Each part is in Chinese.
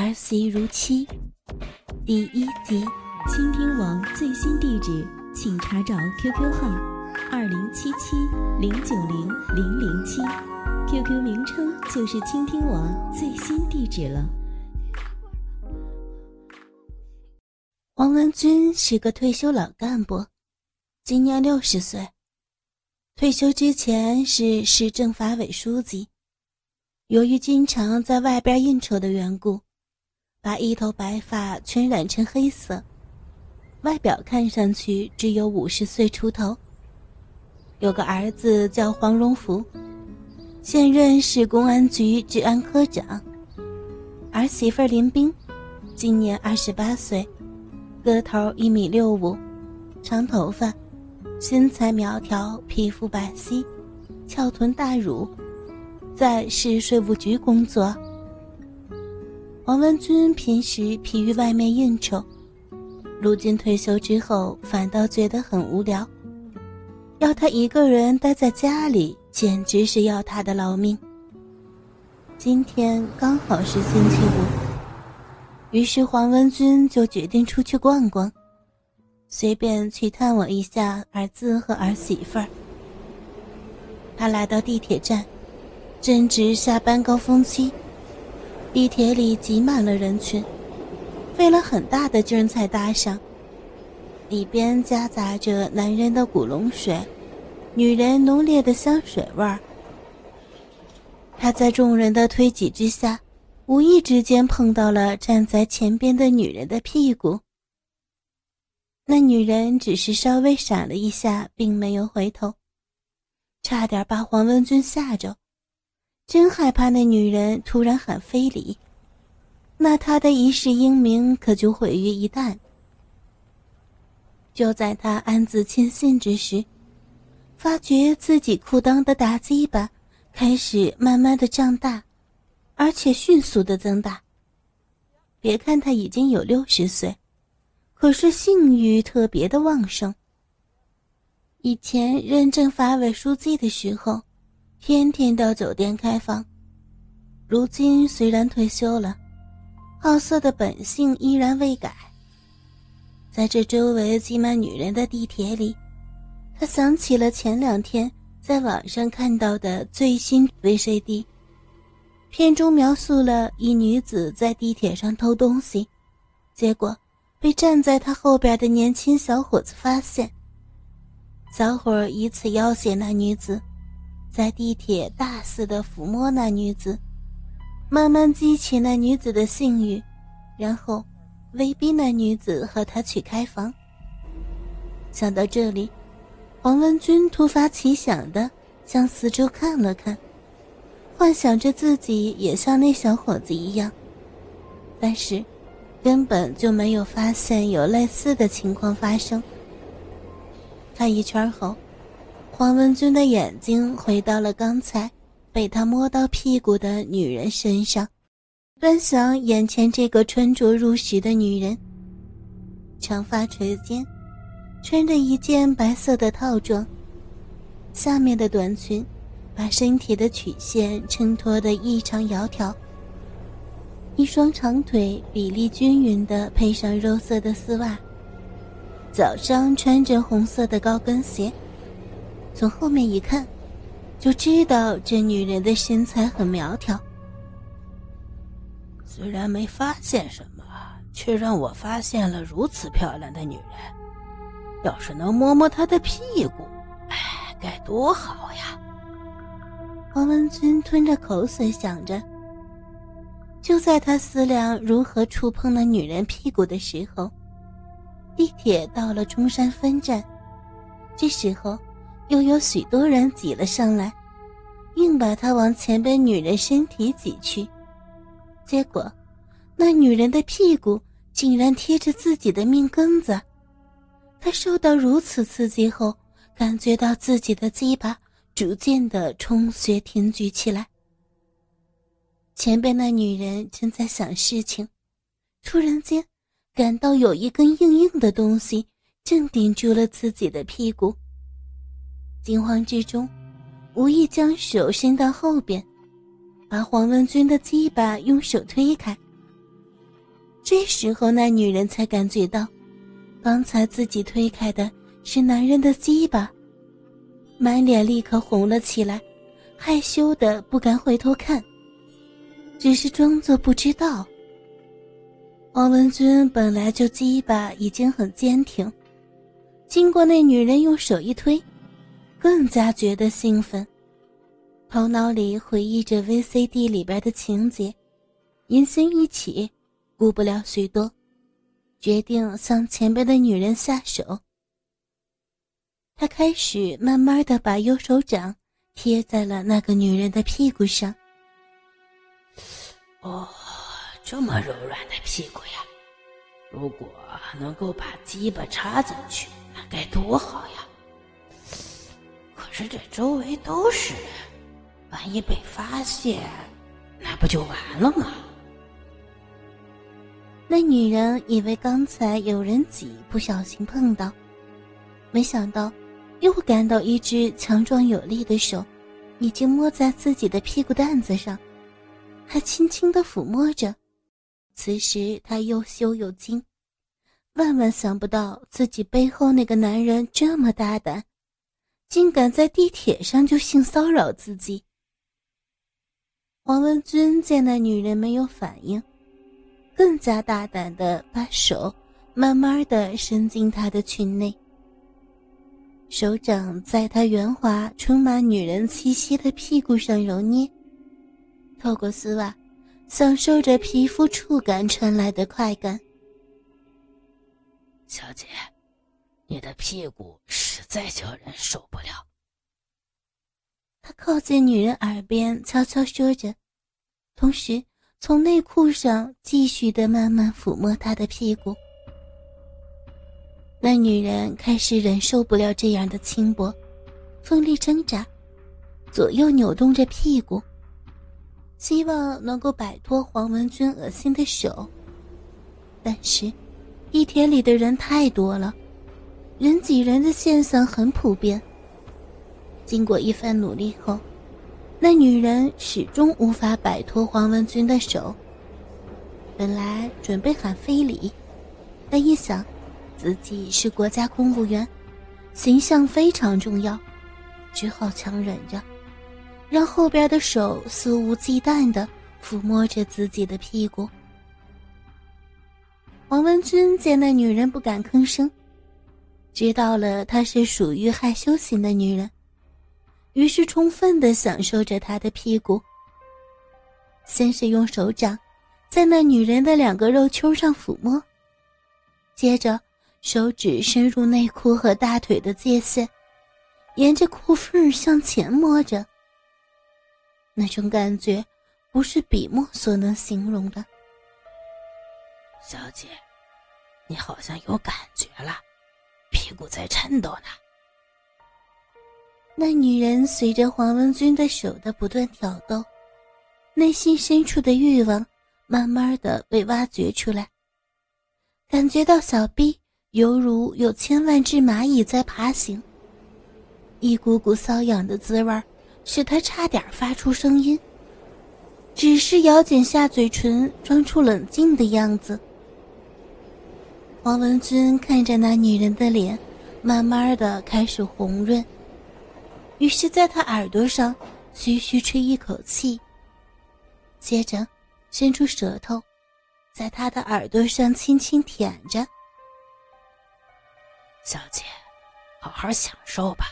儿媳如妻第一集。倾听网最新地址，请查找 QQ 号二零七七零九零零零七，QQ 名称就是倾听网最新地址了。王文军是个退休老干部，今年六十岁。退休之前是市政法委书记，由于经常在外边应酬的缘故，把一头白发全染成黑色，外表看上去只有五十岁出头。有个儿子叫黄荣福，现任市公安局治安科长。儿媳妇林冰，今年二十八岁，个头一米六五，长头发。身材苗条，皮肤白皙，翘臀大乳，在市税务局工作。王文军平时疲于外面应酬，如今退休之后，反倒觉得很无聊。要他一个人待在家里，简直是要他的老命。今天刚好是星期五，于是黄文军就决定出去逛逛。随便去探望一下儿子和儿媳妇儿。他来到地铁站，正值下班高峰期，地铁里挤满了人群，费了很大的劲才搭上。里边夹杂着男人的古龙水，女人浓烈的香水味儿。他在众人的推挤之下，无意之间碰到了站在前边的女人的屁股。那女人只是稍微闪了一下，并没有回头，差点把黄文军吓着，真害怕那女人突然喊非礼，那他的一世英名可就毁于一旦。就在他暗自庆幸之时，发觉自己裤裆的大鸡巴开始慢慢的胀大，而且迅速的增大。别看他已经有六十岁。可是性欲特别的旺盛。以前任政法委书记的时候，天天到酒店开房。如今虽然退休了，好色的本性依然未改。在这周围挤满女人的地铁里，他想起了前两天在网上看到的最新 VCD，片中描述了一女子在地铁上偷东西，结果。被站在他后边的年轻小伙子发现，小伙以此要挟那女子，在地铁大肆的抚摸那女子，慢慢激起那女子的性欲，然后威逼那女子和他去开房。想到这里，黄文军突发奇想的向四周看了看，幻想着自己也像那小伙子一样，但是。根本就没有发现有类似的情况发生。看一圈后，黄文军的眼睛回到了刚才被他摸到屁股的女人身上，端详眼前这个穿着入时的女人。长发垂肩，穿着一件白色的套装，下面的短裙把身体的曲线衬托得异常窈窕。一双长腿比例均匀的配上肉色的丝袜，脚上穿着红色的高跟鞋。从后面一看，就知道这女人的身材很苗条。虽然没发现什么，却让我发现了如此漂亮的女人。要是能摸摸她的屁股，哎，该多好呀！黄文军吞着口水想着。就在他思量如何触碰那女人屁股的时候，地铁到了中山分站。这时候，又有许多人挤了上来，硬把他往前边女人身体挤去。结果，那女人的屁股竟然贴着自己的命根子。他受到如此刺激后，感觉到自己的鸡巴逐渐的充血挺举起来。前边那女人正在想事情，突然间感到有一根硬硬的东西正顶住了自己的屁股。惊慌之中，无意将手伸到后边，把黄文军的鸡巴用手推开。这时候，那女人才感觉到，刚才自己推开的是男人的鸡巴，满脸立刻红了起来，害羞的不敢回头看，只是装作不知道。黄文君本来就鸡巴已经很坚挺，经过那女人用手一推，更加觉得兴奋。头脑里回忆着 VCD 里边的情节，银心一起，顾不了许多，决定向前边的女人下手。他开始慢慢的把右手掌贴在了那个女人的屁股上。哦，这么柔软的屁股呀！如果能够把鸡巴插进去，那该多好呀！可是这周围都是人。万一被发现，那不就完了吗？那女人以为刚才有人挤，不小心碰到，没想到又感到一只强壮有力的手已经摸在自己的屁股蛋子上，还轻轻的抚摸着。此时她又羞又惊，万万想不到自己背后那个男人这么大胆，竟敢在地铁上就性骚扰自己。王文君见那女人没有反应，更加大胆的把手慢慢的伸进她的裙内，手掌在她圆滑、充满女人气息的屁股上揉捏，透过丝袜，享受着皮肤触感传来的快感。小姐，你的屁股实在叫人受不了。他靠近女人耳边悄悄说着。同时，从内裤上继续的慢慢抚摸她的屁股。那女人开始忍受不了这样的轻薄，奋力挣扎，左右扭动着屁股，希望能够摆脱黄文君恶心的手。但是，地铁里的人太多了，人挤人的现象很普遍。经过一番努力后。那女人始终无法摆脱黄文君的手。本来准备喊非礼，但一想自己是国家公务员，形象非常重要，只好强忍着，让后边的手肆无忌惮地抚摸着自己的屁股。黄文君见那女人不敢吭声，知道了她是属于害羞型的女人。于是，充分的享受着她的屁股。先是用手掌在那女人的两个肉丘上抚摸，接着手指深入内裤和大腿的界限，沿着裤缝向前摸着。那种感觉不是笔墨所能形容的。小姐，你好像有感觉了，屁股在颤抖呢。那女人随着黄文君的手的不断挑逗，内心深处的欲望慢慢的被挖掘出来。感觉到小臂犹如有千万只蚂蚁在爬行，一股股瘙痒的滋味使他差点发出声音，只是咬紧下嘴唇，装出冷静的样子。黄文君看着那女人的脸，慢慢的开始红润。于是，在他耳朵上徐徐吹一口气，接着伸出舌头，在他的耳朵上轻轻舔着。小姐，好好享受吧，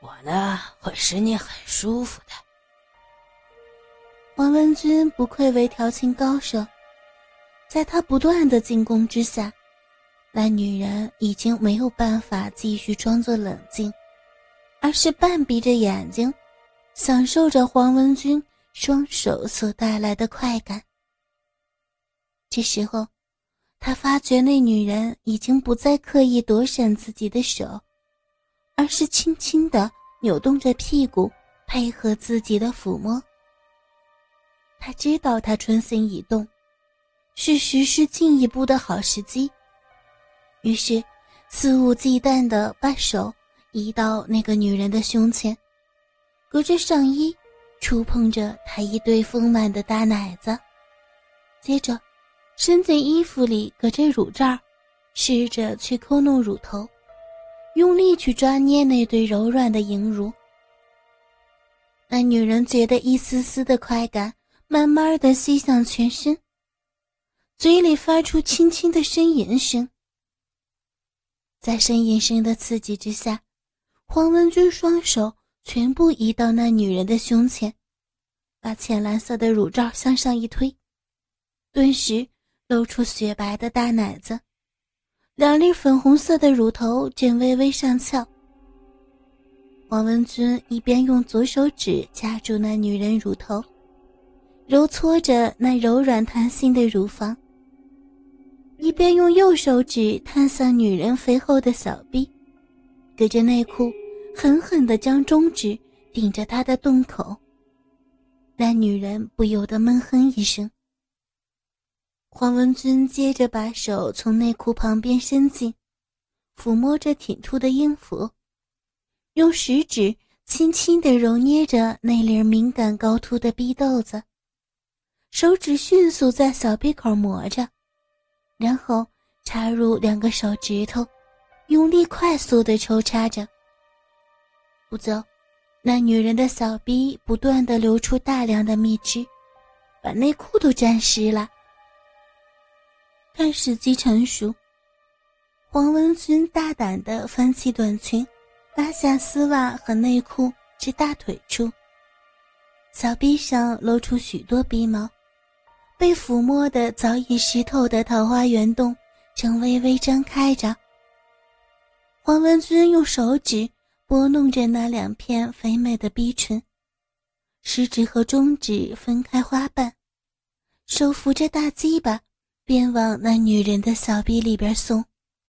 我呢会使你很舒服的。王文君不愧为调情高手，在他不断的进攻之下，那女人已经没有办法继续装作冷静。而是半闭着眼睛，享受着黄文君双手所带来的快感。这时候，他发觉那女人已经不再刻意躲闪自己的手，而是轻轻的扭动着屁股，配合自己的抚摸。他知道他春心已动，是实施进一步的好时机，于是肆无忌惮的把手。移到那个女人的胸前，隔着上衣触碰着她一对丰满的大奶子，接着伸进衣服里，隔着乳罩，试着去抠弄乳头，用力去抓捏那对柔软的银乳。那女人觉得一丝丝的快感，慢慢的吸向全身，嘴里发出轻轻的呻吟声。在呻吟声的刺激之下，黄文君双手全部移到那女人的胸前。把浅蓝色的乳罩向上一推，顿时露出雪白的大奶子，两粒粉红色的乳头正微微上翘。黄文君一边用左手指夹住那女人乳头，揉搓着那柔软弹性的乳房，一边用右手指探向女人肥厚的小臂，隔着内裤狠狠地将中指顶着她的洞口。那女人不由得闷哼一声。黄文君接着把手从内裤旁边伸进，抚摸着挺凸的音符，用食指轻轻地揉捏着那粒敏感高凸的逼豆子，手指迅速在小臂口磨着，然后插入两个手指头，用力快速地抽插着。不久。那女人的小逼不断的流出大量的蜜汁，把内裤都沾湿了。看时机成熟，黄文君大胆的翻起短裙，拉下丝袜和内裤至大腿处，小臂上露出许多逼毛，被抚摸的早已湿透的桃花源洞正微微张开着。黄文君用手指。拨弄着那两片肥美的逼唇，食指和中指分开花瓣，手扶着大鸡巴，便往那女人的小臂里边送。